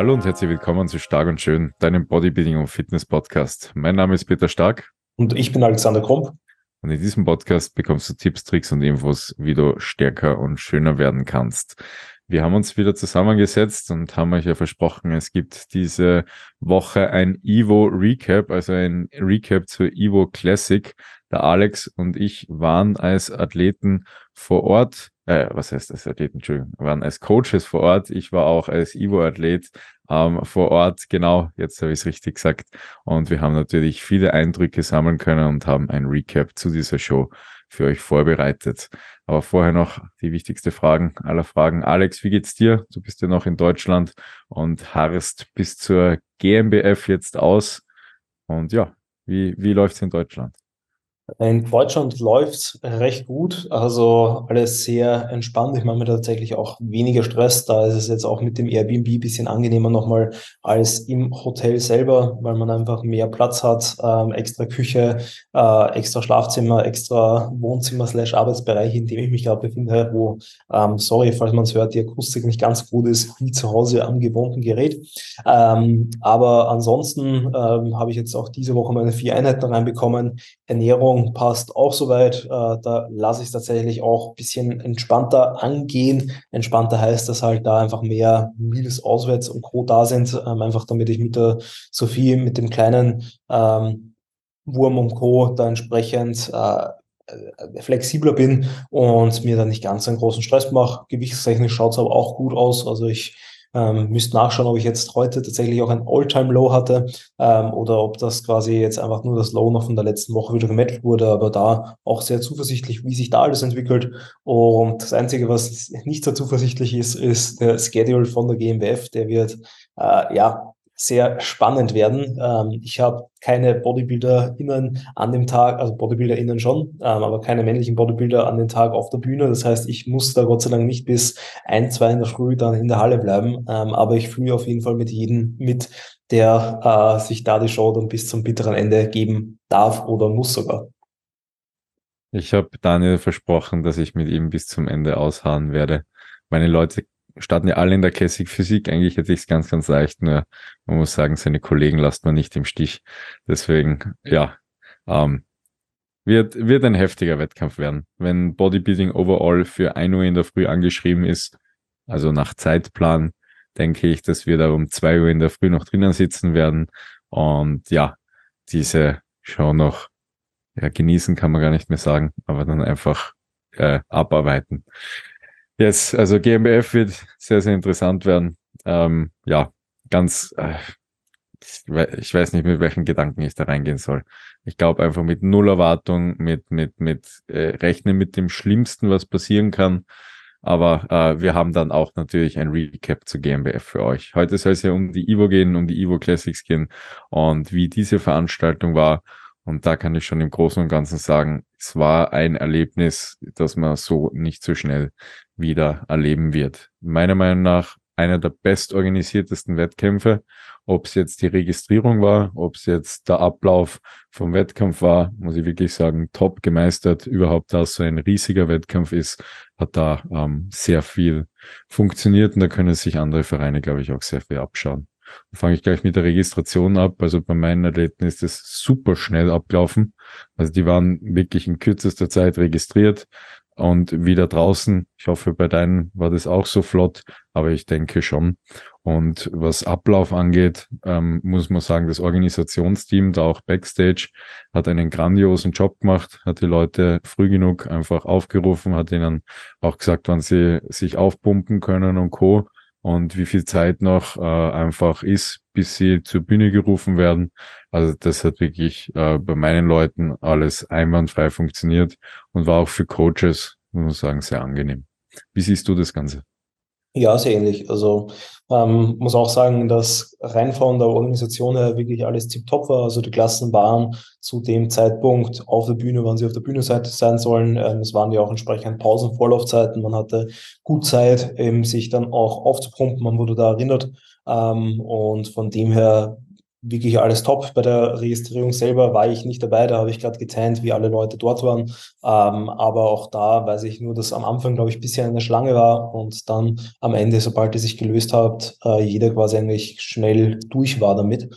Hallo und herzlich willkommen zu Stark und Schön, deinem Bodybuilding und Fitness Podcast. Mein Name ist Peter Stark. Und ich bin Alexander Krump. Und in diesem Podcast bekommst du Tipps, Tricks und Infos, wie du stärker und schöner werden kannst. Wir haben uns wieder zusammengesetzt und haben euch ja versprochen, es gibt diese Woche ein Evo Recap, also ein Recap zur Evo Classic. Der Alex und ich waren als Athleten vor Ort, äh, was heißt als Athleten, Entschuldigung, waren als Coaches vor Ort. Ich war auch als Evo-Athlet ähm, vor Ort, genau, jetzt habe ich es richtig gesagt. Und wir haben natürlich viele Eindrücke sammeln können und haben ein Recap zu dieser Show für euch vorbereitet. Aber vorher noch die wichtigste Fragen aller Fragen. Alex, wie geht's dir? Du bist ja noch in Deutschland und harrst bis zur GmbF jetzt aus. Und ja, wie, wie läuft's in Deutschland? In Deutschland läuft recht gut, also alles sehr entspannt. Ich mache mir tatsächlich auch weniger Stress. Da ist es jetzt auch mit dem Airbnb ein bisschen angenehmer nochmal als im Hotel selber, weil man einfach mehr Platz hat, ähm, extra Küche, äh, extra Schlafzimmer, extra Wohnzimmer slash Arbeitsbereich, in dem ich mich gerade befinde, wo, ähm, sorry, falls man es hört, die Akustik nicht ganz gut ist, wie zu Hause am gewohnten Gerät. Ähm, aber ansonsten ähm, habe ich jetzt auch diese Woche meine vier Einheiten reinbekommen. Ernährung Ernährung passt auch soweit. Äh, da lasse ich es tatsächlich auch ein bisschen entspannter angehen. Entspannter heißt, dass halt da einfach mehr Meals auswärts und Co. da sind, ähm, einfach damit ich mit der Sophie, mit dem kleinen ähm, Wurm und Co. da entsprechend äh, äh flexibler bin und mir dann nicht ganz einen großen Stress mache. Gewichtstechnisch schaut es aber auch gut aus. Also ich ähm, müsst nachschauen, ob ich jetzt heute tatsächlich auch ein All-Time-Low hatte ähm, oder ob das quasi jetzt einfach nur das Low noch von der letzten Woche wieder gematcht wurde, aber da auch sehr zuversichtlich, wie sich da alles entwickelt. Und das Einzige, was nicht so zuversichtlich ist, ist der Schedule von der GmbF. Der wird äh, ja sehr spannend werden. Ähm, ich habe keine BodybuilderInnen an dem Tag, also BodybuilderInnen schon, ähm, aber keine männlichen Bodybuilder an dem Tag auf der Bühne. Das heißt, ich muss da Gott sei Dank nicht bis ein, zwei in der Früh dann in der Halle bleiben. Ähm, aber ich fühle auf jeden Fall mit jedem mit, der äh, sich da die Show dann bis zum bitteren Ende geben darf oder muss sogar. Ich habe Daniel versprochen, dass ich mit ihm bis zum Ende ausharren werde. Meine Leute starten ja alle in der Classic Physik. Eigentlich hätte ich es ganz, ganz leicht, nur man muss sagen, seine Kollegen lasst man nicht im Stich. Deswegen, ja, ähm, wird, wird ein heftiger Wettkampf werden. Wenn Bodybuilding overall für 1 Uhr in der Früh angeschrieben ist, also nach Zeitplan, denke ich, dass wir da um 2 Uhr in der Früh noch drinnen sitzen werden und ja, diese Show noch ja, genießen kann man gar nicht mehr sagen, aber dann einfach äh, abarbeiten. Yes, also GmbF wird sehr, sehr interessant werden. Ähm, ja, ganz, äh, ich weiß nicht, mit welchen Gedanken ich da reingehen soll. Ich glaube einfach mit null Erwartung, mit, mit, mit äh, rechnen mit dem Schlimmsten, was passieren kann. Aber äh, wir haben dann auch natürlich ein Recap zu GmbF für euch. Heute soll es ja um die Evo gehen, um die Evo Classics gehen und wie diese Veranstaltung war und da kann ich schon im Großen und Ganzen sagen, es war ein Erlebnis, das man so nicht so schnell wieder erleben wird. Meiner Meinung nach einer der bestorganisiertesten Wettkämpfe. Ob es jetzt die Registrierung war, ob es jetzt der Ablauf vom Wettkampf war, muss ich wirklich sagen, top gemeistert. Überhaupt, dass so ein riesiger Wettkampf ist, hat da ähm, sehr viel funktioniert und da können sich andere Vereine, glaube ich, auch sehr viel abschauen fange ich gleich mit der Registration ab. Also bei meinen Athleten ist das super schnell abgelaufen. Also die waren wirklich in kürzester Zeit registriert und wieder draußen. Ich hoffe, bei deinen war das auch so flott, aber ich denke schon. Und was Ablauf angeht, ähm, muss man sagen, das Organisationsteam, da auch Backstage, hat einen grandiosen Job gemacht, hat die Leute früh genug einfach aufgerufen, hat ihnen auch gesagt, wann sie sich aufpumpen können und Co und wie viel Zeit noch äh, einfach ist, bis sie zur Bühne gerufen werden. Also das hat wirklich äh, bei meinen Leuten alles einwandfrei funktioniert und war auch für Coaches, muss man sagen, sehr angenehm. Wie siehst du das Ganze? Ja, sehr ähnlich. Also ähm, muss auch sagen, dass rein von der Organisation her wirklich alles tiptop war. Also die Klassen waren zu dem Zeitpunkt auf der Bühne, wann sie auf der Bühne sein sollen. Ähm, es waren ja auch entsprechend Pausen, Vorlaufzeiten. Man hatte gut Zeit, eben sich dann auch aufzupumpen. Man wurde da erinnert. Ähm, und von dem her wirklich alles top. Bei der Registrierung selber war ich nicht dabei, da habe ich gerade getannt, wie alle Leute dort waren. Ähm, aber auch da weiß ich nur, dass am Anfang, glaube ich, ein bisschen eine Schlange war und dann am Ende, sobald die sich gelöst hat, äh, jeder quasi eigentlich schnell durch war damit.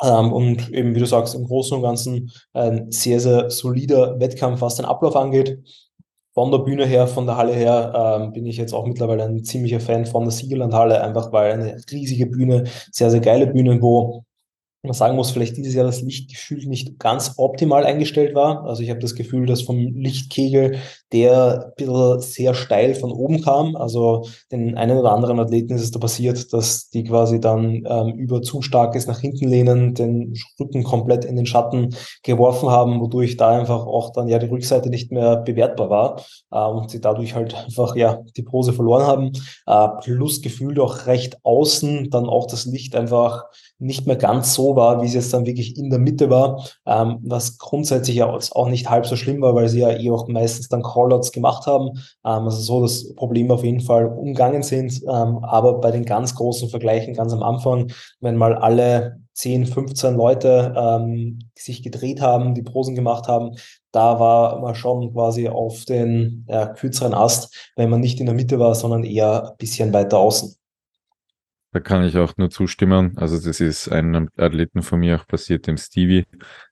Ähm, und eben, wie du sagst, im Großen und Ganzen ein sehr, sehr solider Wettkampf, was den Ablauf angeht. Von der Bühne her, von der Halle her, ähm, bin ich jetzt auch mittlerweile ein ziemlicher Fan von der Siegerlandhalle, einfach weil eine riesige Bühne, sehr, sehr geile Bühne, wo man sagen muss, vielleicht dieses Jahr das Lichtgefühl nicht ganz optimal eingestellt war. Also ich habe das Gefühl, dass vom Lichtkegel der ein bisschen sehr steil von oben kam. Also den einen oder anderen Athleten ist es da passiert, dass die quasi dann ähm, über zu starkes nach hinten lehnen, den Rücken komplett in den Schatten geworfen haben, wodurch da einfach auch dann ja die Rückseite nicht mehr bewertbar war äh, und sie dadurch halt einfach ja die Pose verloren haben. Äh, plus gefühlt auch recht außen dann auch das Licht einfach nicht mehr ganz so war, wie es jetzt dann wirklich in der Mitte war, ähm, was grundsätzlich ja auch nicht halb so schlimm war, weil sie ja eh auch meistens dann Callouts gemacht haben. Ähm, also so das Problem auf jeden Fall umgangen sind. Ähm, aber bei den ganz großen Vergleichen ganz am Anfang, wenn mal alle 10, 15 Leute ähm, sich gedreht haben, die Posen gemacht haben, da war man schon quasi auf den ja, kürzeren Ast, wenn man nicht in der Mitte war, sondern eher ein bisschen weiter außen. Da kann ich auch nur zustimmen. Also das ist einem Athleten von mir auch passiert, dem Stevie.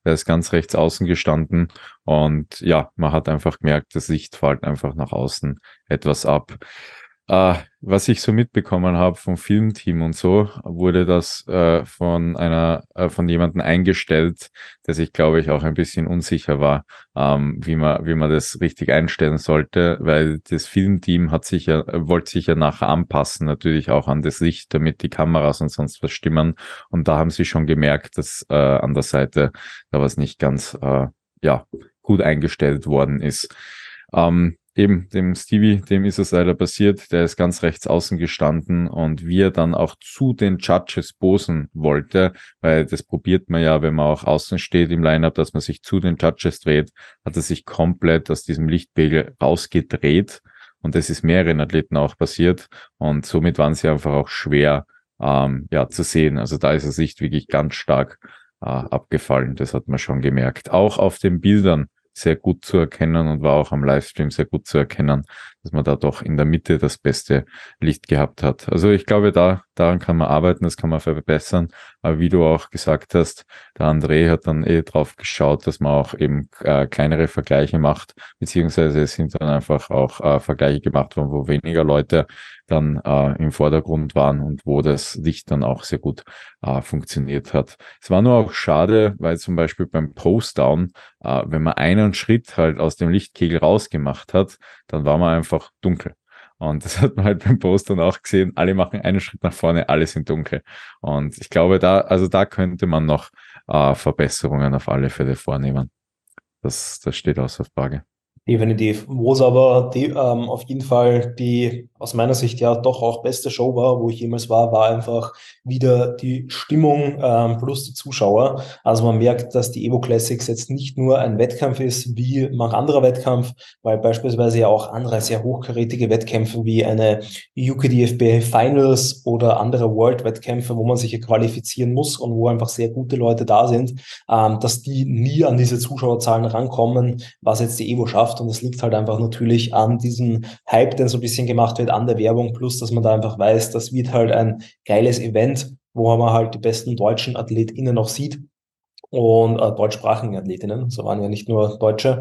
Der ist ganz rechts außen gestanden und ja, man hat einfach gemerkt, das Licht fällt einfach nach außen etwas ab. Äh, was ich so mitbekommen habe vom Filmteam und so, wurde das äh, von einer, äh, von jemandem eingestellt, der sich, glaube ich, auch ein bisschen unsicher war, ähm, wie man, wie man das richtig einstellen sollte, weil das Filmteam hat sich ja, wollte sich ja nachher anpassen, natürlich auch an das Licht, damit die Kameras und sonst was stimmen. Und da haben sie schon gemerkt, dass äh, an der Seite da was nicht ganz, äh, ja, gut eingestellt worden ist. Ähm, eben dem Stevie, dem ist es leider passiert, der ist ganz rechts außen gestanden und wie er dann auch zu den Judges posen wollte, weil das probiert man ja, wenn man auch außen steht im Lineup, dass man sich zu den Judges dreht, hat er sich komplett aus diesem Lichtpegel rausgedreht und das ist mehreren Athleten auch passiert und somit waren sie einfach auch schwer ähm, ja zu sehen. Also da ist das Licht wirklich ganz stark äh, abgefallen, das hat man schon gemerkt. Auch auf den Bildern sehr gut zu erkennen und war auch am Livestream sehr gut zu erkennen, dass man da doch in der Mitte das beste Licht gehabt hat. Also ich glaube, da, daran kann man arbeiten, das kann man verbessern. Aber wie du auch gesagt hast, der André hat dann eh drauf geschaut, dass man auch eben äh, kleinere Vergleiche macht, beziehungsweise es sind dann einfach auch äh, Vergleiche gemacht worden, wo weniger Leute dann äh, im Vordergrund waren und wo das Licht dann auch sehr gut äh, funktioniert hat. Es war nur auch schade, weil zum Beispiel beim Post-Down, äh, wenn man einen Schritt halt aus dem Lichtkegel rausgemacht hat, dann war man einfach dunkel. Und das hat man halt beim Post auch gesehen. Alle machen einen Schritt nach vorne, alle sind dunkel. Und ich glaube, da, also da könnte man noch äh, Verbesserungen auf alle Fälle vornehmen. Das, das steht außer Frage. Definitiv. Wo es aber die, ähm, auf jeden Fall die aus meiner Sicht ja doch auch beste Show war, wo ich jemals war, war einfach wieder die Stimmung ähm, plus die Zuschauer. Also man merkt, dass die Evo Classics jetzt nicht nur ein Wettkampf ist wie manch anderer Wettkampf, weil beispielsweise ja auch andere sehr hochkarätige Wettkämpfe wie eine UKDFB Finals oder andere World Wettkämpfe, wo man sich hier qualifizieren muss und wo einfach sehr gute Leute da sind, ähm, dass die nie an diese Zuschauerzahlen rankommen, was jetzt die Evo schafft. Und das liegt halt einfach natürlich an diesem Hype, der so ein bisschen gemacht wird, an der Werbung, plus dass man da einfach weiß, das wird halt ein geiles Event, wo man halt die besten deutschen AthletInnen noch sieht und äh, deutschsprachigen Athletinnen, so waren ja nicht nur Deutsche.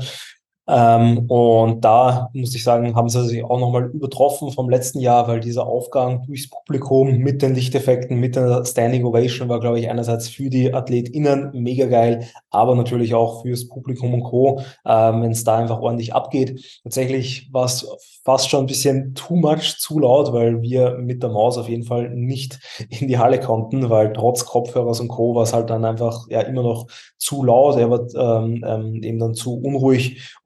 Ähm, und da muss ich sagen, haben sie sich auch nochmal übertroffen vom letzten Jahr, weil dieser Aufgang durchs Publikum mit den Lichteffekten, mit der Standing Ovation war, glaube ich, einerseits für die AthletInnen mega geil, aber natürlich auch fürs Publikum und Co., ähm, wenn es da einfach ordentlich abgeht. Tatsächlich war es fast schon ein bisschen too much, zu laut, weil wir mit der Maus auf jeden Fall nicht in die Halle konnten, weil trotz Kopfhörers und Co. war es halt dann einfach ja immer noch zu laut, er war ähm, ähm, eben dann zu unruhig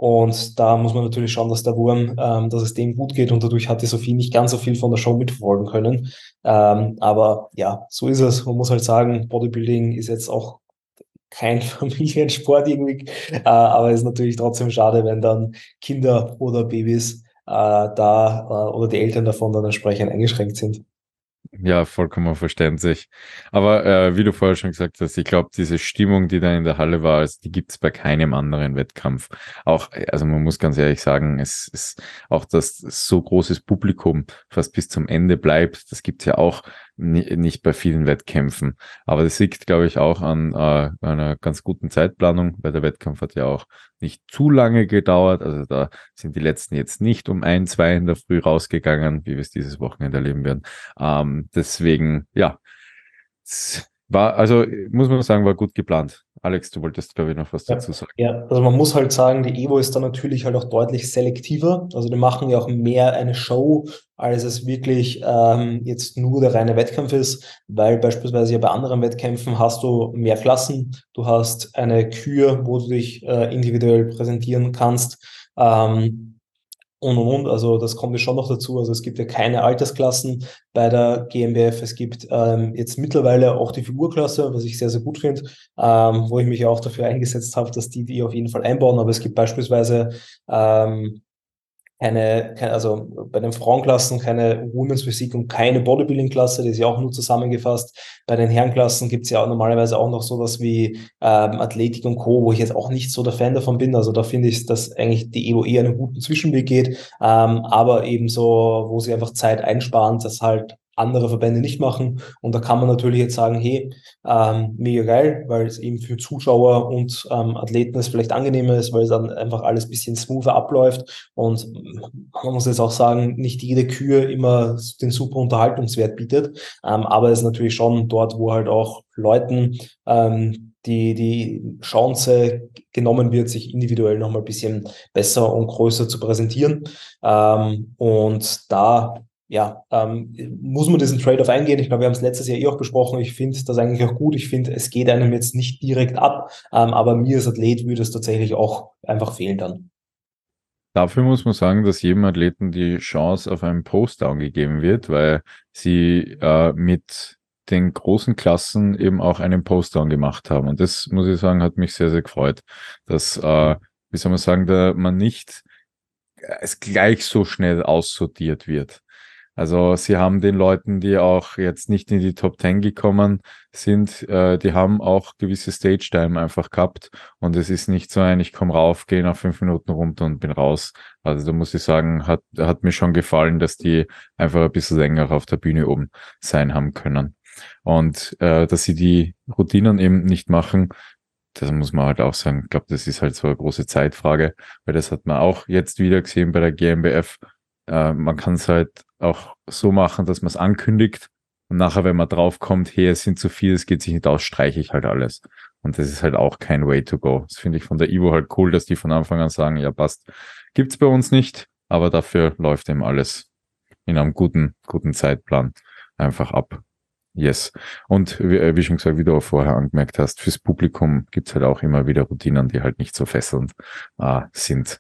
da muss man natürlich schauen, dass der Wurm, ähm, dass es dem gut geht und dadurch hat die Sophie nicht ganz so viel von der Show mitverfolgen können. Ähm, aber ja, so ist es. Man muss halt sagen, Bodybuilding ist jetzt auch kein Familiensport irgendwie, äh, aber es ist natürlich trotzdem schade, wenn dann Kinder oder Babys äh, da äh, oder die Eltern davon dann entsprechend eingeschränkt sind. Ja, vollkommen verständlich. Aber äh, wie du vorher schon gesagt hast, ich glaube, diese Stimmung, die da in der Halle war, also die gibt's bei keinem anderen Wettkampf. Auch, also man muss ganz ehrlich sagen, es ist auch das so großes Publikum fast bis zum Ende bleibt, das gibt's ja auch nicht bei vielen Wettkämpfen. Aber das liegt, glaube ich, auch an äh, einer ganz guten Zeitplanung, weil der Wettkampf hat ja auch nicht zu lange gedauert. Also da sind die letzten jetzt nicht um ein, zwei in der Früh rausgegangen, wie wir es dieses Wochenende erleben werden. Ähm, deswegen, ja, war, also muss man sagen, war gut geplant. Alex, du wolltest, glaube ich, noch was dazu sagen. Ja, also man muss halt sagen, die Evo ist dann natürlich halt auch deutlich selektiver. Also die machen ja auch mehr eine Show, als es wirklich ähm, jetzt nur der reine Wettkampf ist, weil beispielsweise ja bei anderen Wettkämpfen hast du mehr Klassen, du hast eine Kür, wo du dich äh, individuell präsentieren kannst. Ähm, und und und. Also das kommt ja schon noch dazu. Also es gibt ja keine Altersklassen bei der GmbF. Es gibt ähm, jetzt mittlerweile auch die Figurklasse, was ich sehr, sehr gut finde, ähm, wo ich mich auch dafür eingesetzt habe, dass die die auf jeden Fall einbauen. Aber es gibt beispielsweise ähm, keine, keine, also bei den Frauenklassen keine Women's Physik und keine Bodybuilding-Klasse, die ist ja auch nur zusammengefasst. Bei den Herrenklassen gibt's ja auch normalerweise auch noch sowas wie ähm, Athletik und Co., wo ich jetzt auch nicht so der Fan davon bin. Also da finde ich, dass eigentlich die Evo eher einen guten Zwischenweg geht, ähm, aber ebenso, wo sie einfach Zeit einsparen, dass halt andere Verbände nicht machen. Und da kann man natürlich jetzt sagen, hey, ähm, mega geil, weil es eben für Zuschauer und ähm, Athleten es vielleicht angenehmer ist, weil es dann einfach alles bisschen smoother abläuft. Und man muss jetzt auch sagen, nicht jede Kühe immer den super Unterhaltungswert bietet, ähm, aber es ist natürlich schon dort, wo halt auch Leuten ähm, die, die Chance genommen wird, sich individuell nochmal ein bisschen besser und größer zu präsentieren. Ähm, und da ja, ähm, muss man diesen Trade-off eingehen. Ich glaube, wir haben es letztes Jahr eh auch besprochen. Ich finde das eigentlich auch gut. Ich finde, es geht einem jetzt nicht direkt ab, ähm, aber mir als Athlet würde es tatsächlich auch einfach fehlen dann. Dafür muss man sagen, dass jedem Athleten die Chance auf einen Postdown gegeben wird, weil sie äh, mit den großen Klassen eben auch einen Postdown gemacht haben. Und das, muss ich sagen, hat mich sehr, sehr gefreut, dass, äh, wie soll man sagen, da man nicht es gleich so schnell aussortiert wird. Also sie haben den Leuten, die auch jetzt nicht in die Top 10 gekommen sind, äh, die haben auch gewisse Stage-Time einfach gehabt und es ist nicht so ein, ich komme rauf, gehe nach fünf Minuten runter und bin raus. Also da muss ich sagen, hat, hat mir schon gefallen, dass die einfach ein bisschen länger auf der Bühne oben sein haben können. Und äh, dass sie die Routinen eben nicht machen, das muss man halt auch sagen. Ich glaube, das ist halt so eine große Zeitfrage, weil das hat man auch jetzt wieder gesehen bei der GmbF. Äh, man kann es halt auch so machen, dass man es ankündigt und nachher, wenn man draufkommt, hey, es sind zu viel, es geht sich nicht aus, streiche ich halt alles. Und das ist halt auch kein Way to go. Das finde ich von der Ivo halt cool, dass die von Anfang an sagen, ja, passt. Gibt's bei uns nicht, aber dafür läuft eben alles in einem guten, guten Zeitplan einfach ab. Yes. Und wie, äh, wie schon gesagt, wie du auch vorher angemerkt hast, fürs Publikum gibt's halt auch immer wieder Routinen, die halt nicht so fesselnd äh, sind.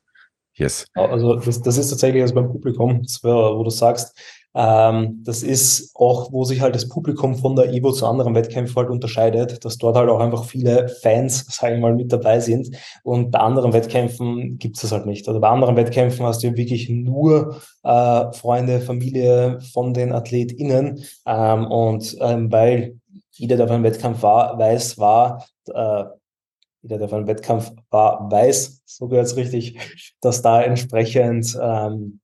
Yes. Also das, das ist tatsächlich also beim Publikum, wo du sagst, ähm, das ist auch, wo sich halt das Publikum von der Evo zu anderen Wettkämpfen halt unterscheidet, dass dort halt auch einfach viele Fans, sagen wir mal, mit dabei sind. Und bei anderen Wettkämpfen gibt es das halt nicht. Also bei anderen Wettkämpfen hast du wirklich nur äh, Freunde, Familie von den AthletInnen. Ähm, und ähm, weil jeder, der einem Wettkampf war, weiß, war, äh, jeder, der von Wettkampf war, weiß, so gehört es richtig, dass da entsprechend ähm,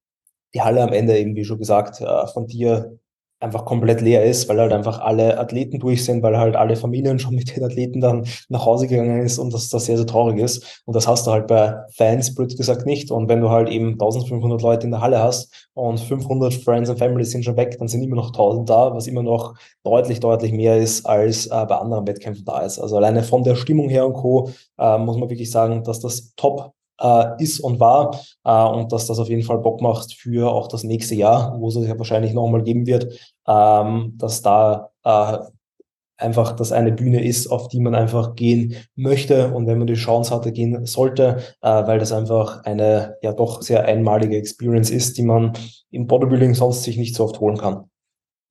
die Halle am Ende eben, wie schon gesagt, äh, von dir einfach komplett leer ist, weil halt einfach alle Athleten durch sind, weil halt alle Familien schon mit den Athleten dann nach Hause gegangen ist und dass das sehr, sehr traurig ist. Und das hast du halt bei Fans, blöd gesagt, nicht. Und wenn du halt eben 1500 Leute in der Halle hast und 500 Friends and Family sind schon weg, dann sind immer noch 1000 da, was immer noch deutlich, deutlich mehr ist, als äh, bei anderen Wettkämpfen da ist. Also alleine von der Stimmung her und Co. Äh, muss man wirklich sagen, dass das top äh, ist und war äh, und dass das auf jeden Fall Bock macht für auch das nächste Jahr, wo es ja wahrscheinlich nochmal geben wird, ähm, dass da äh, einfach das eine Bühne ist, auf die man einfach gehen möchte und wenn man die Chance hatte, gehen sollte, äh, weil das einfach eine ja doch sehr einmalige Experience ist, die man im Bodybuilding sonst sich nicht so oft holen kann.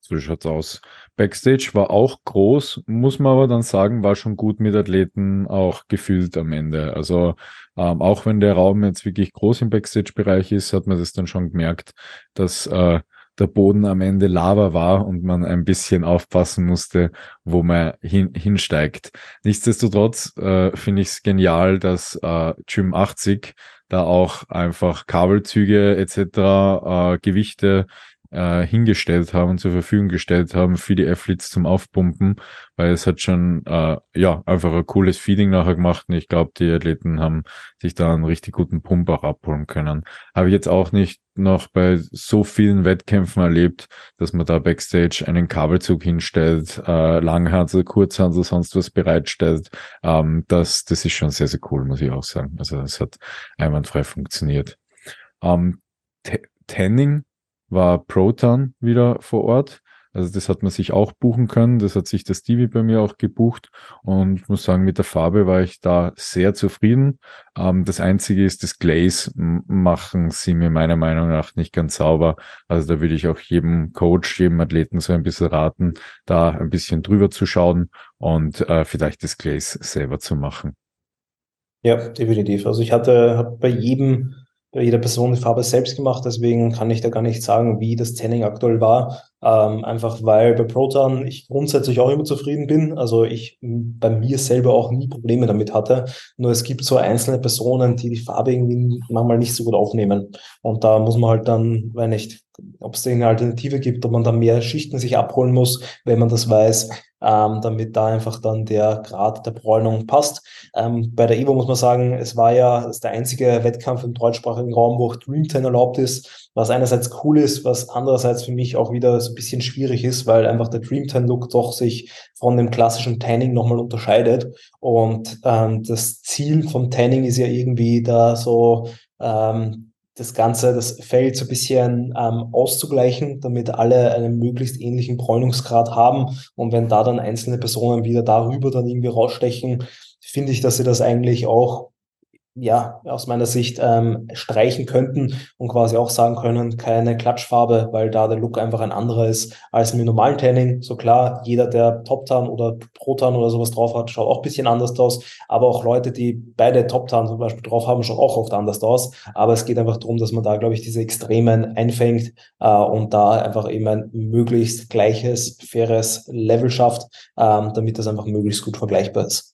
So schaut's aus. Backstage war auch groß, muss man aber dann sagen, war schon gut mit Athleten auch gefühlt am Ende. Also ähm, auch wenn der Raum jetzt wirklich groß im Backstage-Bereich ist, hat man das dann schon gemerkt, dass äh, der Boden am Ende Lava war und man ein bisschen aufpassen musste, wo man hin, hinsteigt. Nichtsdestotrotz äh, finde ich es genial, dass äh, Gym 80 da auch einfach Kabelzüge etc., äh, Gewichte äh, hingestellt haben, zur Verfügung gestellt haben für die Athletes zum Aufpumpen, weil es hat schon äh, ja einfach ein cooles Feeding nachher gemacht und ich glaube, die Athleten haben sich da einen richtig guten Pump auch abholen können. Habe ich jetzt auch nicht noch bei so vielen Wettkämpfen erlebt, dass man da Backstage einen Kabelzug hinstellt, äh, Langhansel, Kurzhansel, sonst was bereitstellt. Ähm, das, das ist schon sehr, sehr cool, muss ich auch sagen. Also das hat einwandfrei funktioniert. Ähm, Tanning war Proton wieder vor Ort. Also das hat man sich auch buchen können. Das hat sich der Stevie bei mir auch gebucht. Und ich muss sagen, mit der Farbe war ich da sehr zufrieden. Ähm, das Einzige ist, das Glaze machen sie mir meiner Meinung nach nicht ganz sauber. Also da würde ich auch jedem Coach, jedem Athleten so ein bisschen raten, da ein bisschen drüber zu schauen und äh, vielleicht das Glaze selber zu machen. Ja, definitiv. Also ich hatte, bei jedem bei jeder Person die Farbe selbst gemacht, deswegen kann ich da gar nicht sagen, wie das Tanning aktuell war. Ähm, einfach weil bei Proton ich grundsätzlich auch immer zufrieden bin. Also ich bei mir selber auch nie Probleme damit hatte. Nur es gibt so einzelne Personen, die die Farbe irgendwie manchmal nicht so gut aufnehmen. Und da muss man halt dann, wenn nicht, ob es eine Alternative gibt, ob man da mehr Schichten sich abholen muss, wenn man das weiß, ähm, damit da einfach dann der Grad der Bräunung passt. Ähm, bei der Evo muss man sagen, es war ja der einzige Wettkampf im deutschsprachigen Raum, wo auch Dream 10 erlaubt ist, was einerseits cool ist, was andererseits für mich auch wieder so ein bisschen schwierig ist, weil einfach der Dream 10 Look doch sich von dem klassischen Tanning nochmal unterscheidet. Und ähm, das Ziel vom Tanning ist ja irgendwie da so ähm, das Ganze, das Feld so ein bisschen ähm, auszugleichen, damit alle einen möglichst ähnlichen Bräunungsgrad haben. Und wenn da dann einzelne Personen wieder darüber dann irgendwie rausstechen, finde ich, dass sie das eigentlich auch ja, aus meiner Sicht ähm, streichen könnten und quasi auch sagen können, keine Klatschfarbe, weil da der Look einfach ein anderer ist als im normalen Tanning. So klar, jeder, der Top-Tan oder Pro-Tan oder sowas drauf hat, schaut auch ein bisschen anders aus. Aber auch Leute, die beide Top-Tan zum Beispiel drauf haben, schauen auch oft anders aus. Aber es geht einfach darum, dass man da, glaube ich, diese Extremen einfängt äh, und da einfach eben ein möglichst gleiches, faires Level schafft, ähm, damit das einfach möglichst gut vergleichbar ist.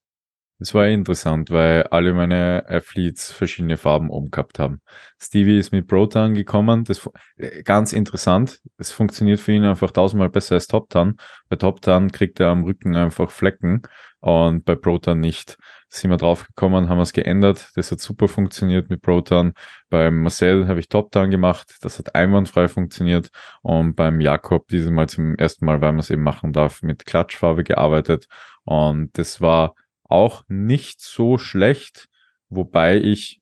Das war interessant, weil alle meine Athletes verschiedene Farben oben gehabt haben. Stevie ist mit Proton gekommen. Das äh, ganz interessant. Es funktioniert für ihn einfach tausendmal besser als Top Tan. Bei Top Tan kriegt er am Rücken einfach Flecken und bei Proton nicht. Sind wir drauf gekommen, haben wir es geändert. Das hat super funktioniert mit Proton. Beim Marcel habe ich Top Tan gemacht. Das hat einwandfrei funktioniert. Und beim Jakob dieses Mal zum ersten Mal, weil man es eben machen darf, mit Klatschfarbe gearbeitet. Und das war auch nicht so schlecht, wobei ich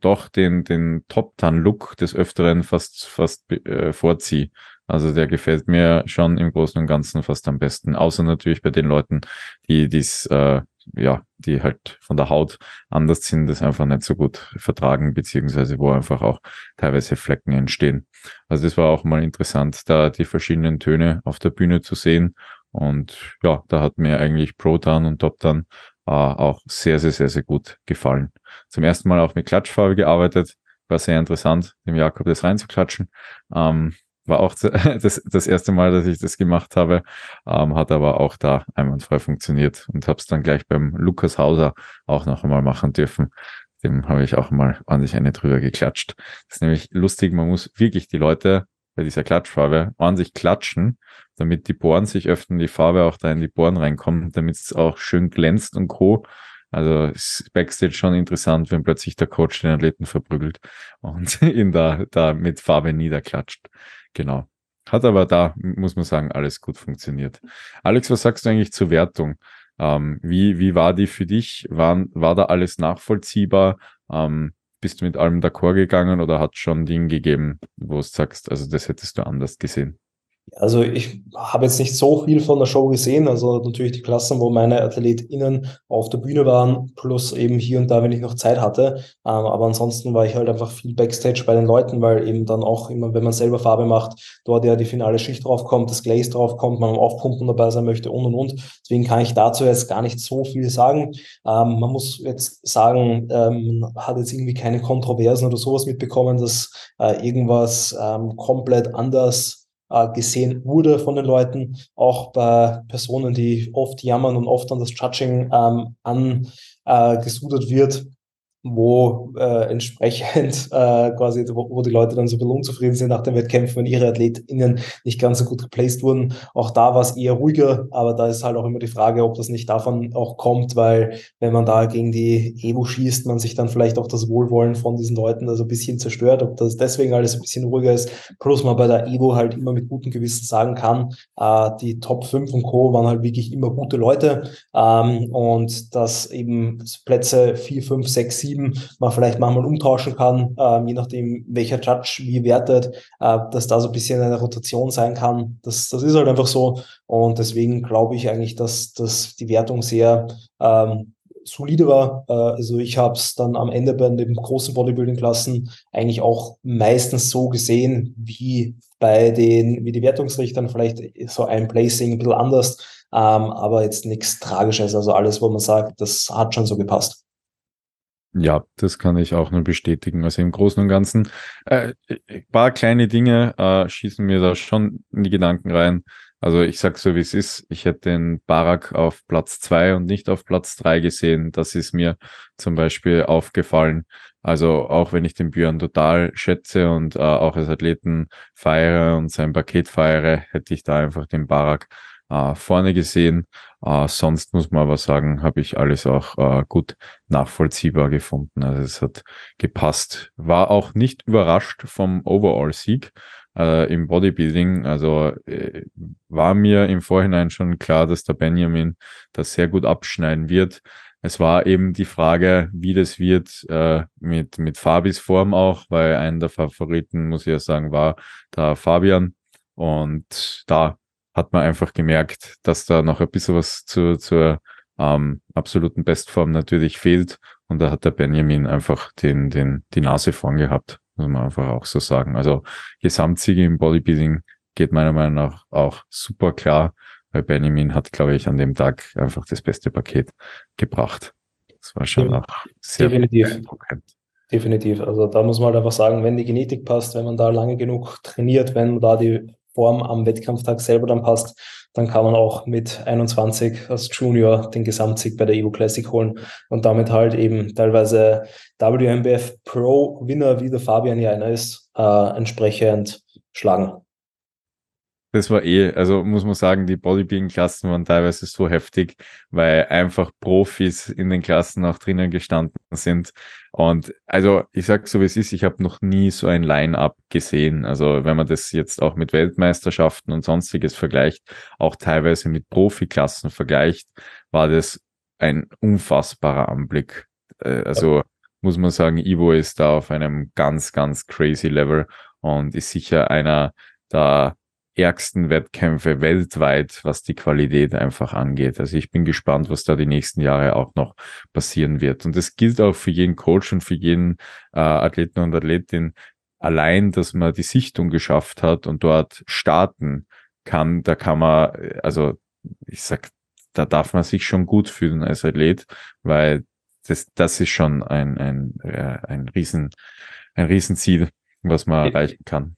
doch den, den Top-Tan-Look des Öfteren fast, fast äh, vorziehe. Also der gefällt mir schon im Großen und Ganzen fast am besten. Außer natürlich bei den Leuten, die dies, äh, ja, die halt von der Haut anders sind, das einfach nicht so gut vertragen, beziehungsweise wo einfach auch teilweise Flecken entstehen. Also das war auch mal interessant, da die verschiedenen Töne auf der Bühne zu sehen. Und ja, da hat mir eigentlich Proton und Toptan äh, auch sehr, sehr, sehr, sehr gut gefallen. Zum ersten Mal auch mit Klatschfarbe gearbeitet. War sehr interessant, dem Jakob das reinzuklatschen. Ähm, war auch das, das erste Mal, dass ich das gemacht habe, ähm, hat aber auch da einwandfrei funktioniert und habe es dann gleich beim Lukas Hauser auch noch einmal machen dürfen. Dem habe ich auch mal ordentlich eine drüber geklatscht. Das ist nämlich lustig, man muss wirklich die Leute bei dieser Klatschfarbe ordentlich klatschen, damit die Poren sich öffnen, die Farbe auch da in die Poren reinkommt, damit es auch schön glänzt und co. Also ist Backstage schon interessant, wenn plötzlich der Coach den Athleten verprügelt und ihn da, da mit Farbe niederklatscht. Genau. Hat aber da, muss man sagen, alles gut funktioniert. Alex, was sagst du eigentlich zur Wertung? Ähm, wie, wie war die für dich? War, war da alles nachvollziehbar? Ähm, bist du mit allem d'accord gegangen oder hat schon Dinge gegeben, wo du sagst, also das hättest du anders gesehen? Also ich habe jetzt nicht so viel von der Show gesehen, also natürlich die Klassen, wo meine AthletInnen auf der Bühne waren, plus eben hier und da, wenn ich noch Zeit hatte. Ähm, aber ansonsten war ich halt einfach viel Backstage bei den Leuten, weil eben dann auch immer, wenn man selber Farbe macht, dort ja die finale Schicht draufkommt, das Glaze draufkommt, man am Aufpumpen dabei sein möchte und und und. Deswegen kann ich dazu jetzt gar nicht so viel sagen. Ähm, man muss jetzt sagen, ähm, hat jetzt irgendwie keine Kontroversen oder sowas mitbekommen, dass äh, irgendwas komplett anders äh, gesehen wurde von den Leuten, auch bei Personen, die oft jammern und oft an das Judging ähm, angesudert äh, wird wo äh, entsprechend äh, quasi, wo, wo, die Leute dann so ein bisschen unzufrieden sind nach den Wettkämpfen, wenn ihre AthletInnen nicht ganz so gut geplaced wurden. Auch da war es eher ruhiger, aber da ist halt auch immer die Frage, ob das nicht davon auch kommt, weil wenn man da gegen die Evo schießt, man sich dann vielleicht auch das Wohlwollen von diesen Leuten also ein bisschen zerstört, ob das deswegen alles ein bisschen ruhiger ist, plus man bei der Evo halt immer mit gutem Gewissen sagen kann, äh, die Top 5 und Co. waren halt wirklich immer gute Leute ähm, und dass eben Plätze 4, 5, 6, 7 7 man vielleicht manchmal umtauschen kann, äh, je nachdem, welcher Judge wie wertet, äh, dass da so ein bisschen eine Rotation sein kann. Das, das ist halt einfach so. Und deswegen glaube ich eigentlich, dass, dass die Wertung sehr ähm, solide war. Äh, also ich habe es dann am Ende bei den großen Bodybuilding-Klassen eigentlich auch meistens so gesehen, wie bei den, wie die Wertungsrichtern, vielleicht so ein Placing ein bisschen anders, ähm, aber jetzt nichts Tragisches. Also alles, wo man sagt, das hat schon so gepasst. Ja, das kann ich auch nur bestätigen. Also im Großen und Ganzen, äh, ein paar kleine Dinge äh, schießen mir da schon in die Gedanken rein. Also ich sag so, wie es ist. Ich hätte den Barak auf Platz zwei und nicht auf Platz drei gesehen. Das ist mir zum Beispiel aufgefallen. Also auch wenn ich den Björn total schätze und äh, auch als Athleten feiere und sein Paket feiere, hätte ich da einfach den Barak äh, vorne gesehen. Äh, sonst muss man aber sagen, habe ich alles auch äh, gut nachvollziehbar gefunden. Also es hat gepasst. War auch nicht überrascht vom Overall-Sieg äh, im Bodybuilding. Also äh, war mir im Vorhinein schon klar, dass der Benjamin das sehr gut abschneiden wird. Es war eben die Frage, wie das wird äh, mit, mit Fabis Form auch, weil einer der Favoriten, muss ich ja sagen, war der Fabian. Und da hat man einfach gemerkt, dass da noch ein bisschen was zu, zur ähm, absoluten Bestform natürlich fehlt. Und da hat der Benjamin einfach den, den, die Nase vorn gehabt, muss man einfach auch so sagen. Also Gesamtsiege im Bodybuilding geht meiner Meinung nach auch super klar, weil Benjamin hat, glaube ich, an dem Tag einfach das beste Paket gebracht. Das war schon auch sehr Definitiv. Definitiv. Also da muss man halt einfach sagen, wenn die Genetik passt, wenn man da lange genug trainiert, wenn da die Form am Wettkampftag selber dann passt, dann kann man auch mit 21 als Junior den Gesamtsieg bei der Evo Classic holen und damit halt eben teilweise WMBF Pro Winner, wie der Fabian ja einer ist, äh, entsprechend schlagen das war eh, also muss man sagen, die Bodybuilding-Klassen waren teilweise so heftig, weil einfach Profis in den Klassen auch drinnen gestanden sind. Und also ich sag so wie es ist, ich habe noch nie so ein Line-up gesehen. Also wenn man das jetzt auch mit Weltmeisterschaften und sonstiges vergleicht, auch teilweise mit Profiklassen vergleicht, war das ein unfassbarer Anblick. Äh, also muss man sagen, Ivo ist da auf einem ganz, ganz crazy Level und ist sicher einer der ärgsten Wettkämpfe weltweit, was die Qualität einfach angeht. Also ich bin gespannt, was da die nächsten Jahre auch noch passieren wird. Und das gilt auch für jeden Coach und für jeden äh, Athleten und Athletin. Allein, dass man die Sichtung geschafft hat und dort starten kann, da kann man, also ich sag, da darf man sich schon gut fühlen als Athlet, weil das, das ist schon ein, ein, äh, ein Riesen, ein Riesenziel, was man erreichen kann.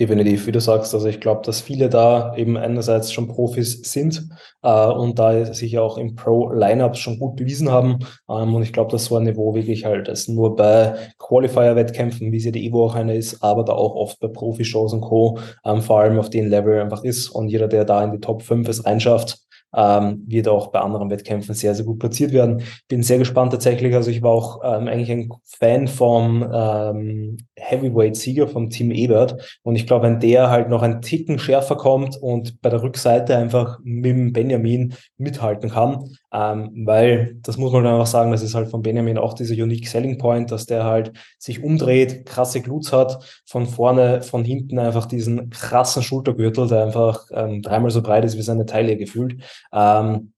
Definitiv, wie du sagst. Also ich glaube, dass viele da eben einerseits schon Profis sind äh, und da sich auch im Pro-Lineups schon gut bewiesen haben. Ähm, und ich glaube, dass so ein Niveau wirklich halt ist nur bei Qualifier-Wettkämpfen, wie sie die Evo auch eine ist, aber da auch oft bei Profi-Shows und Co. Ähm, vor allem auf den Level einfach ist. Und jeder, der da in die Top 5 es reinschafft, ähm, wird auch bei anderen Wettkämpfen sehr, sehr gut platziert werden. Bin sehr gespannt tatsächlich. Also ich war auch ähm, eigentlich ein Fan vom ähm, Heavyweight-Sieger vom Team Ebert. Und ich glaube, wenn der halt noch ein Ticken schärfer kommt und bei der Rückseite einfach mit Benjamin mithalten kann, ähm, weil das muss man einfach sagen, das ist halt von Benjamin auch dieser Unique Selling Point, dass der halt sich umdreht, krasse Glutes hat, von vorne, von hinten einfach diesen krassen Schultergürtel, der einfach ähm, dreimal so breit ist wie seine Taille gefühlt. Ähm,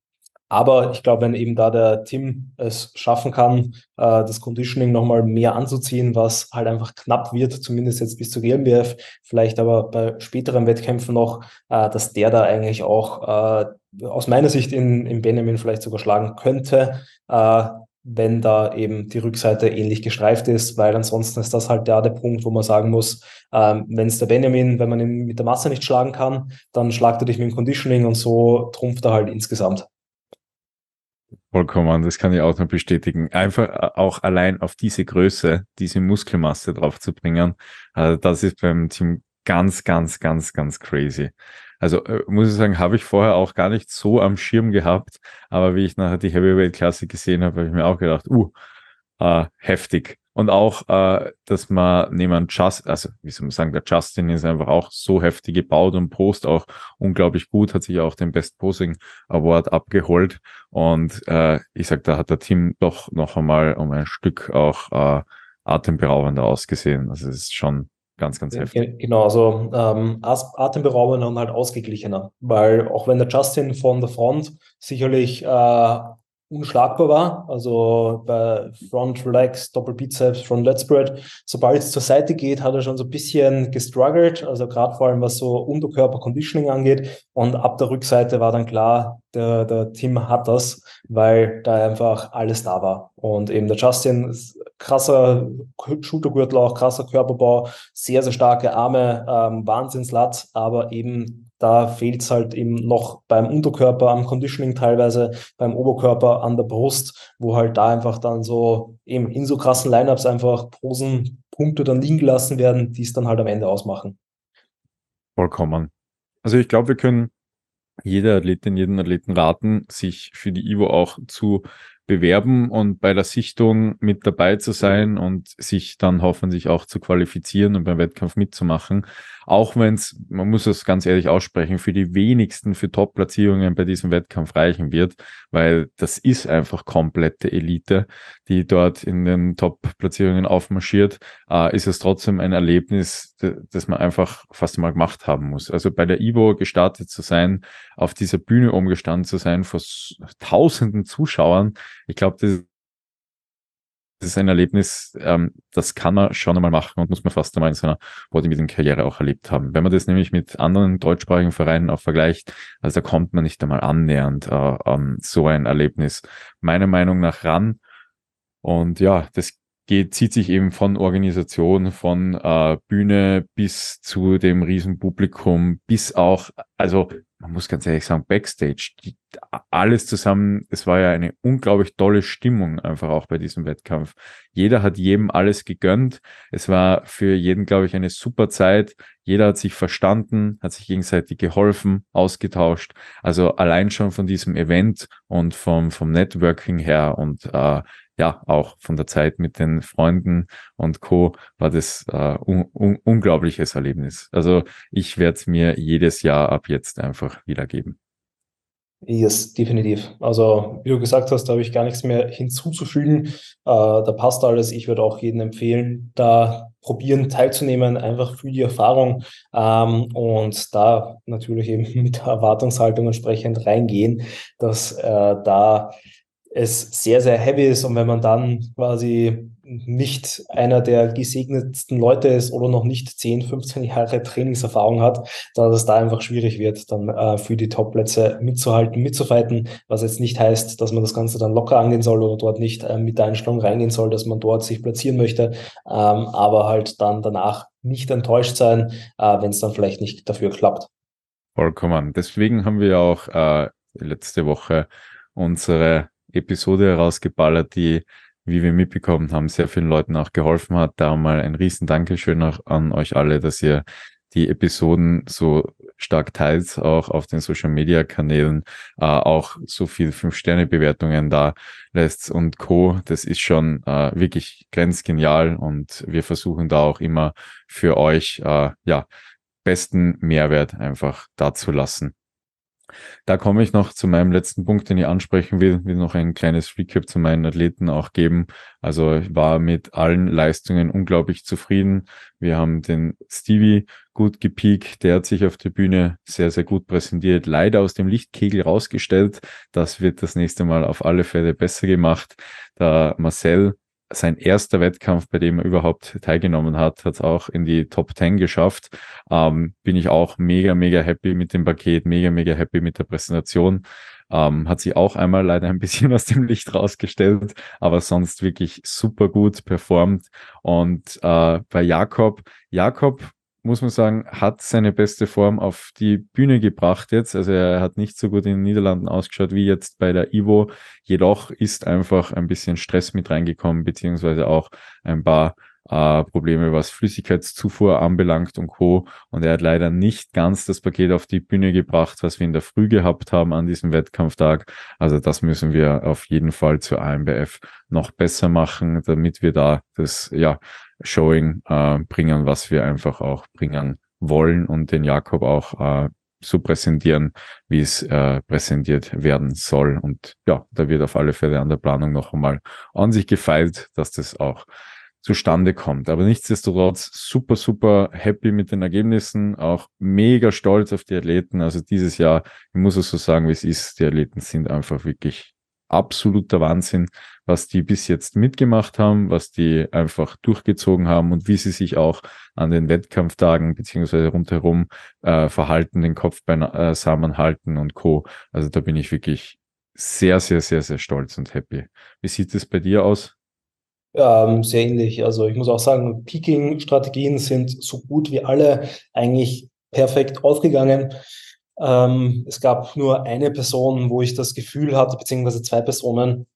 aber ich glaube, wenn eben da der Tim es schaffen kann, äh, das Conditioning nochmal mehr anzuziehen, was halt einfach knapp wird, zumindest jetzt bis zur GmbF, vielleicht aber bei späteren Wettkämpfen noch, äh, dass der da eigentlich auch äh, aus meiner Sicht in, in Benjamin vielleicht sogar schlagen könnte. Äh, wenn da eben die Rückseite ähnlich gestreift ist, weil ansonsten ist das halt da der Punkt, wo man sagen muss, ähm, wenn es der Benjamin, wenn man ihn mit der Masse nicht schlagen kann, dann schlagt er dich mit dem Conditioning und so trumpft er halt insgesamt. Vollkommen, das kann ich auch noch bestätigen. Einfach äh, auch allein auf diese Größe, diese Muskelmasse drauf zu bringen, also das ist beim Team ganz, ganz, ganz, ganz crazy. Also äh, muss ich sagen, habe ich vorher auch gar nicht so am Schirm gehabt, aber wie ich nachher die Heavyweight-Klasse gesehen habe, habe ich mir auch gedacht, uh, äh, heftig. Und auch, äh, dass man neben Just, also wie soll man sagen, der Justin ist einfach auch so heftig gebaut und post auch unglaublich gut, hat sich auch den Best Posing Award abgeholt. Und äh, ich sag, da hat der Team doch noch einmal um ein Stück auch äh, atemberaubender ausgesehen. Also es ist schon ganz, ganz heftig. Genau, also ähm, atemberaubender und halt ausgeglichener, weil auch wenn der Justin von der Front sicherlich äh, unschlagbar war. Also bei Front Relax, Doppelbizeps, Front Let Spread. Sobald es zur Seite geht, hat er schon so ein bisschen gestruggelt. Also gerade vor allem was so Unterkörper-Conditioning angeht. Und ab der Rückseite war dann klar, der, der Tim hat das, weil da einfach alles da war. Und eben der Justin, krasser Schultergürtel auch, krasser Körperbau, sehr, sehr starke Arme, ähm, Wahnsinnslatz, aber eben da fehlt es halt eben noch beim Unterkörper, am Conditioning teilweise, beim Oberkörper, an der Brust, wo halt da einfach dann so eben in so krassen Lineups einfach Posenpunkte dann liegen gelassen werden, die es dann halt am Ende ausmachen. Vollkommen. Also ich glaube, wir können jeder Athletin, jeden Athleten raten, sich für die Ivo auch zu bewerben und bei der Sichtung mit dabei zu sein und sich dann hoffentlich auch zu qualifizieren und beim Wettkampf mitzumachen. Auch wenn es, man muss es ganz ehrlich aussprechen, für die wenigsten für Top-Platzierungen bei diesem Wettkampf reichen wird, weil das ist einfach komplette Elite, die dort in den Top-Platzierungen aufmarschiert, äh, ist es trotzdem ein Erlebnis, das man einfach fast mal gemacht haben muss. Also bei der Ivo gestartet zu sein, auf dieser Bühne umgestanden zu sein, vor tausenden Zuschauern, ich glaube, das ist ein Erlebnis, ähm, das kann man schon einmal machen und muss man fast einmal in seiner Bodybuilding-Karriere auch erlebt haben. Wenn man das nämlich mit anderen deutschsprachigen Vereinen auch vergleicht, also da kommt man nicht einmal annähernd äh, an so ein Erlebnis meiner Meinung nach ran. Und ja, das geht, zieht sich eben von Organisation, von äh, Bühne bis zu dem Riesenpublikum, bis auch, also man muss ganz ehrlich sagen, Backstage, die, alles zusammen, es war ja eine unglaublich tolle Stimmung einfach auch bei diesem Wettkampf. Jeder hat jedem alles gegönnt. Es war für jeden, glaube ich, eine super Zeit. Jeder hat sich verstanden, hat sich gegenseitig geholfen, ausgetauscht. Also allein schon von diesem Event und vom, vom Networking her und äh, ja, auch von der Zeit mit den Freunden und Co. war das äh, un un unglaubliches Erlebnis. Also ich werde es mir jedes Jahr ab jetzt einfach wiedergeben. Yes, definitiv. Also, wie du gesagt hast, da habe ich gar nichts mehr hinzuzufügen. Äh, da passt alles. Ich würde auch jedem empfehlen, da probieren teilzunehmen, einfach für die Erfahrung ähm, und da natürlich eben mit Erwartungshaltung entsprechend reingehen, dass äh, da es sehr, sehr heavy ist und wenn man dann quasi nicht einer der gesegnetsten Leute ist oder noch nicht 10, 15 Jahre Trainingserfahrung hat, dass es da einfach schwierig wird, dann äh, für die Top-Plätze mitzuhalten, mitzufighten, was jetzt nicht heißt, dass man das Ganze dann locker angehen soll oder dort nicht äh, mit der Einstellung reingehen soll, dass man dort sich platzieren möchte, ähm, aber halt dann danach nicht enttäuscht sein, äh, wenn es dann vielleicht nicht dafür klappt. Vollkommen. Deswegen haben wir auch äh, letzte Woche unsere Episode herausgeballert, die, wie wir mitbekommen haben, sehr vielen Leuten auch geholfen hat. Da mal ein riesen Dankeschön auch an euch alle, dass ihr die Episoden so stark teilt, auch auf den Social Media Kanälen, äh, auch so viel Fünf-Sterne-Bewertungen da lässt und Co. Das ist schon äh, wirklich grenzgenial und wir versuchen da auch immer für euch, äh, ja, besten Mehrwert einfach dazulassen. Da komme ich noch zu meinem letzten Punkt, den ich ansprechen will, will noch ein kleines Recap zu meinen Athleten auch geben. Also ich war mit allen Leistungen unglaublich zufrieden. Wir haben den Stevie gut gepiekt, der hat sich auf der Bühne sehr, sehr gut präsentiert, leider aus dem Lichtkegel rausgestellt. Das wird das nächste Mal auf alle Fälle besser gemacht. Da Marcel sein erster Wettkampf, bei dem er überhaupt teilgenommen hat, hat es auch in die Top 10 geschafft. Ähm, bin ich auch mega, mega happy mit dem Paket, mega, mega happy mit der Präsentation. Ähm, hat sie auch einmal leider ein bisschen aus dem Licht rausgestellt, aber sonst wirklich super gut performt. Und äh, bei Jakob, Jakob muss man sagen, hat seine beste Form auf die Bühne gebracht jetzt. Also er hat nicht so gut in den Niederlanden ausgeschaut wie jetzt bei der Ivo. Jedoch ist einfach ein bisschen Stress mit reingekommen, beziehungsweise auch ein paar äh, Probleme, was Flüssigkeitszufuhr anbelangt und Co. Und er hat leider nicht ganz das Paket auf die Bühne gebracht, was wir in der Früh gehabt haben an diesem Wettkampftag. Also das müssen wir auf jeden Fall zur AMBF noch besser machen, damit wir da das ja, Showing äh, bringen, was wir einfach auch bringen wollen und den Jakob auch äh, so präsentieren, wie es äh, präsentiert werden soll. Und ja, da wird auf alle Fälle an der Planung noch einmal an sich gefeilt, dass das auch zustande kommt. Aber nichtsdestotrotz super, super happy mit den Ergebnissen, auch mega stolz auf die Athleten. Also dieses Jahr, ich muss es so sagen, wie es ist, die Athleten sind einfach wirklich absoluter Wahnsinn, was die bis jetzt mitgemacht haben, was die einfach durchgezogen haben und wie sie sich auch an den Wettkampftagen beziehungsweise rundherum äh, verhalten, den Kopf beisammen halten und Co. Also da bin ich wirklich sehr, sehr, sehr, sehr stolz und happy. Wie sieht es bei dir aus? Ähm, sehr ähnlich. Also ich muss auch sagen, Peaking-Strategien sind so gut wie alle eigentlich perfekt aufgegangen. Ähm, es gab nur eine Person, wo ich das Gefühl hatte, beziehungsweise zwei Personen,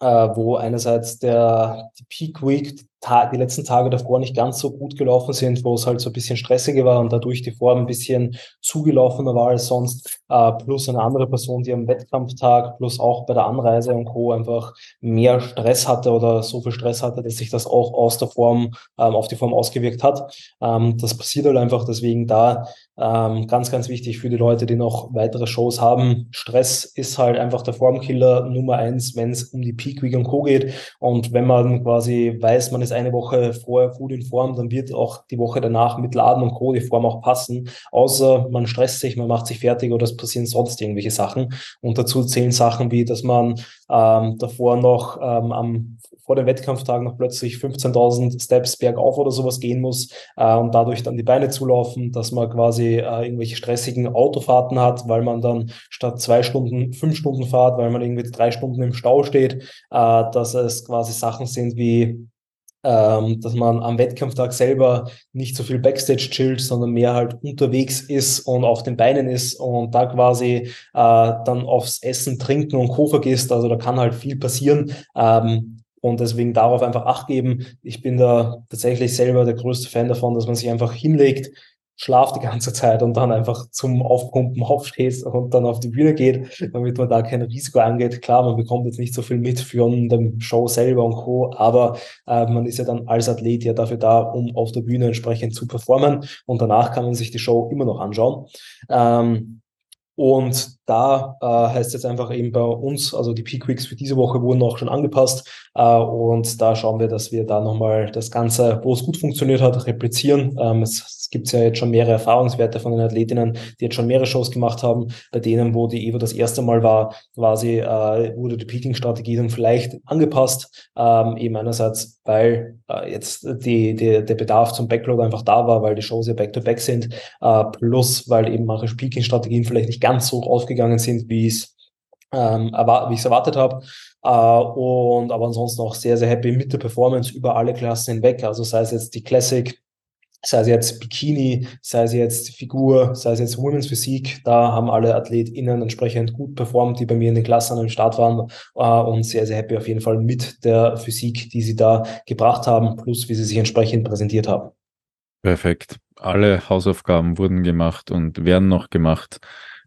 äh, wo einerseits der die Peak Week die letzten Tage davor nicht ganz so gut gelaufen sind, wo es halt so ein bisschen stressiger war und dadurch die Form ein bisschen zugelaufener war als sonst, äh, plus eine andere Person, die am Wettkampftag, plus auch bei der Anreise und Co. einfach mehr Stress hatte oder so viel Stress hatte, dass sich das auch aus der Form, ähm, auf die Form ausgewirkt hat. Ähm, das passiert halt einfach, deswegen da ähm, ganz, ganz wichtig für die Leute, die noch weitere Shows haben. Stress ist halt einfach der Formkiller Nummer eins, wenn es um die Peak Week und Co. geht. Und wenn man quasi weiß, man ist eine Woche vorher gut in Form, dann wird auch die Woche danach mit Laden und Co. die Form auch passen. Außer man stresst sich, man macht sich fertig oder es passieren sonst irgendwelche Sachen. Und dazu zählen Sachen wie, dass man ähm, davor noch ähm, am, vor dem Wettkampftag noch plötzlich 15.000 Steps bergauf oder sowas gehen muss äh, und dadurch dann die Beine zulaufen, dass man quasi äh, irgendwelche stressigen Autofahrten hat, weil man dann statt zwei Stunden fünf Stunden fahrt, weil man irgendwie drei Stunden im Stau steht, äh, dass es quasi Sachen sind wie ähm, dass man am Wettkampftag selber nicht so viel Backstage chillt, sondern mehr halt unterwegs ist und auf den Beinen ist und da quasi äh, dann aufs Essen, Trinken und Co. vergisst. Also da kann halt viel passieren. Ähm, und deswegen darauf einfach Acht geben. Ich bin da tatsächlich selber der größte Fan davon, dass man sich einfach hinlegt, schlaf die ganze Zeit und dann einfach zum Aufpumpen aufstehst und dann auf die Bühne geht, damit man da kein Risiko angeht. Klar, man bekommt jetzt nicht so viel mit für den Show selber und Co., aber äh, man ist ja dann als Athlet ja dafür da, um auf der Bühne entsprechend zu performen und danach kann man sich die Show immer noch anschauen. Ähm, und da äh, heißt jetzt einfach eben bei uns, also die Peak Weeks für diese Woche wurden auch schon angepasst. Äh, und da schauen wir, dass wir da nochmal das Ganze, wo es gut funktioniert hat, replizieren. Ähm, es, es gibt ja jetzt schon mehrere Erfahrungswerte von den Athletinnen, die jetzt schon mehrere Shows gemacht haben. Bei denen, wo die Evo das erste Mal war, quasi äh, wurde die Peaking-Strategie dann vielleicht angepasst. Ähm, eben einerseits, weil äh, jetzt die, die, der Bedarf zum Backload einfach da war, weil die Shows ja back-to-back -back sind, äh, plus weil eben manche Peaking-Strategien vielleicht nicht ganz so ausgegangen sind, wie es ähm, wie ich es erwartet habe. Äh, und aber ansonsten auch sehr, sehr happy mit der Performance über alle Klassen hinweg. Also sei es jetzt die Classic, sei es jetzt Bikini, sei es jetzt Figur, sei es jetzt Women's Physik, da haben alle AthletInnen entsprechend gut performt, die bei mir in den Klassen am Start waren äh, und sehr, sehr happy auf jeden Fall mit der Physik, die sie da gebracht haben, plus wie sie sich entsprechend präsentiert haben. Perfekt. Alle Hausaufgaben wurden gemacht und werden noch gemacht.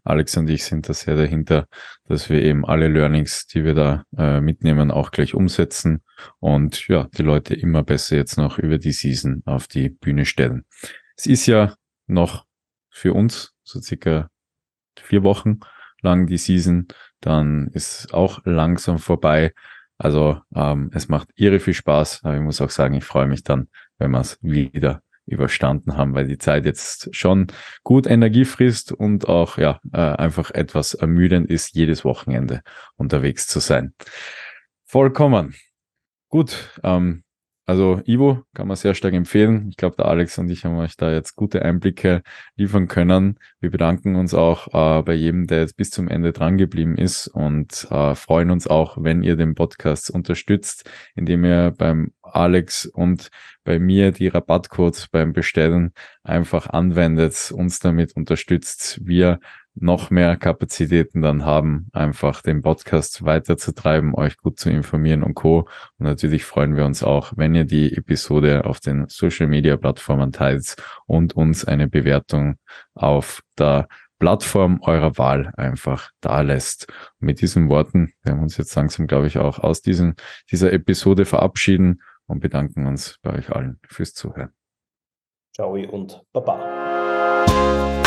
Alex und ich sind da sehr dahinter, dass wir eben alle Learnings, die wir da äh, mitnehmen, auch gleich umsetzen und ja, die Leute immer besser jetzt noch über die Season auf die Bühne stellen. Es ist ja noch für uns so circa vier Wochen lang die Season, dann ist auch langsam vorbei. Also ähm, es macht irre viel Spaß, aber ich muss auch sagen, ich freue mich dann, wenn wir es wieder überstanden haben, weil die Zeit jetzt schon gut Energie frisst und auch ja äh, einfach etwas ermüdend ist, jedes Wochenende unterwegs zu sein. Vollkommen. Gut, ähm, also Ivo kann man sehr stark empfehlen. Ich glaube, der Alex und ich haben euch da jetzt gute Einblicke liefern können. Wir bedanken uns auch äh, bei jedem, der jetzt bis zum Ende dran geblieben ist und äh, freuen uns auch, wenn ihr den Podcast unterstützt, indem ihr beim Alex und bei mir die Rabattcodes beim Bestellen einfach anwendet, uns damit unterstützt. Wir noch mehr Kapazitäten dann haben, einfach den Podcast weiterzutreiben, euch gut zu informieren und Co. Und natürlich freuen wir uns auch, wenn ihr die Episode auf den Social Media Plattformen teilt und uns eine Bewertung auf der Plattform eurer Wahl einfach da lässt. mit diesen Worten werden wir uns jetzt langsam, glaube ich, auch aus diesen, dieser Episode verabschieden und bedanken uns bei euch allen fürs Zuhören. Ciao und Baba.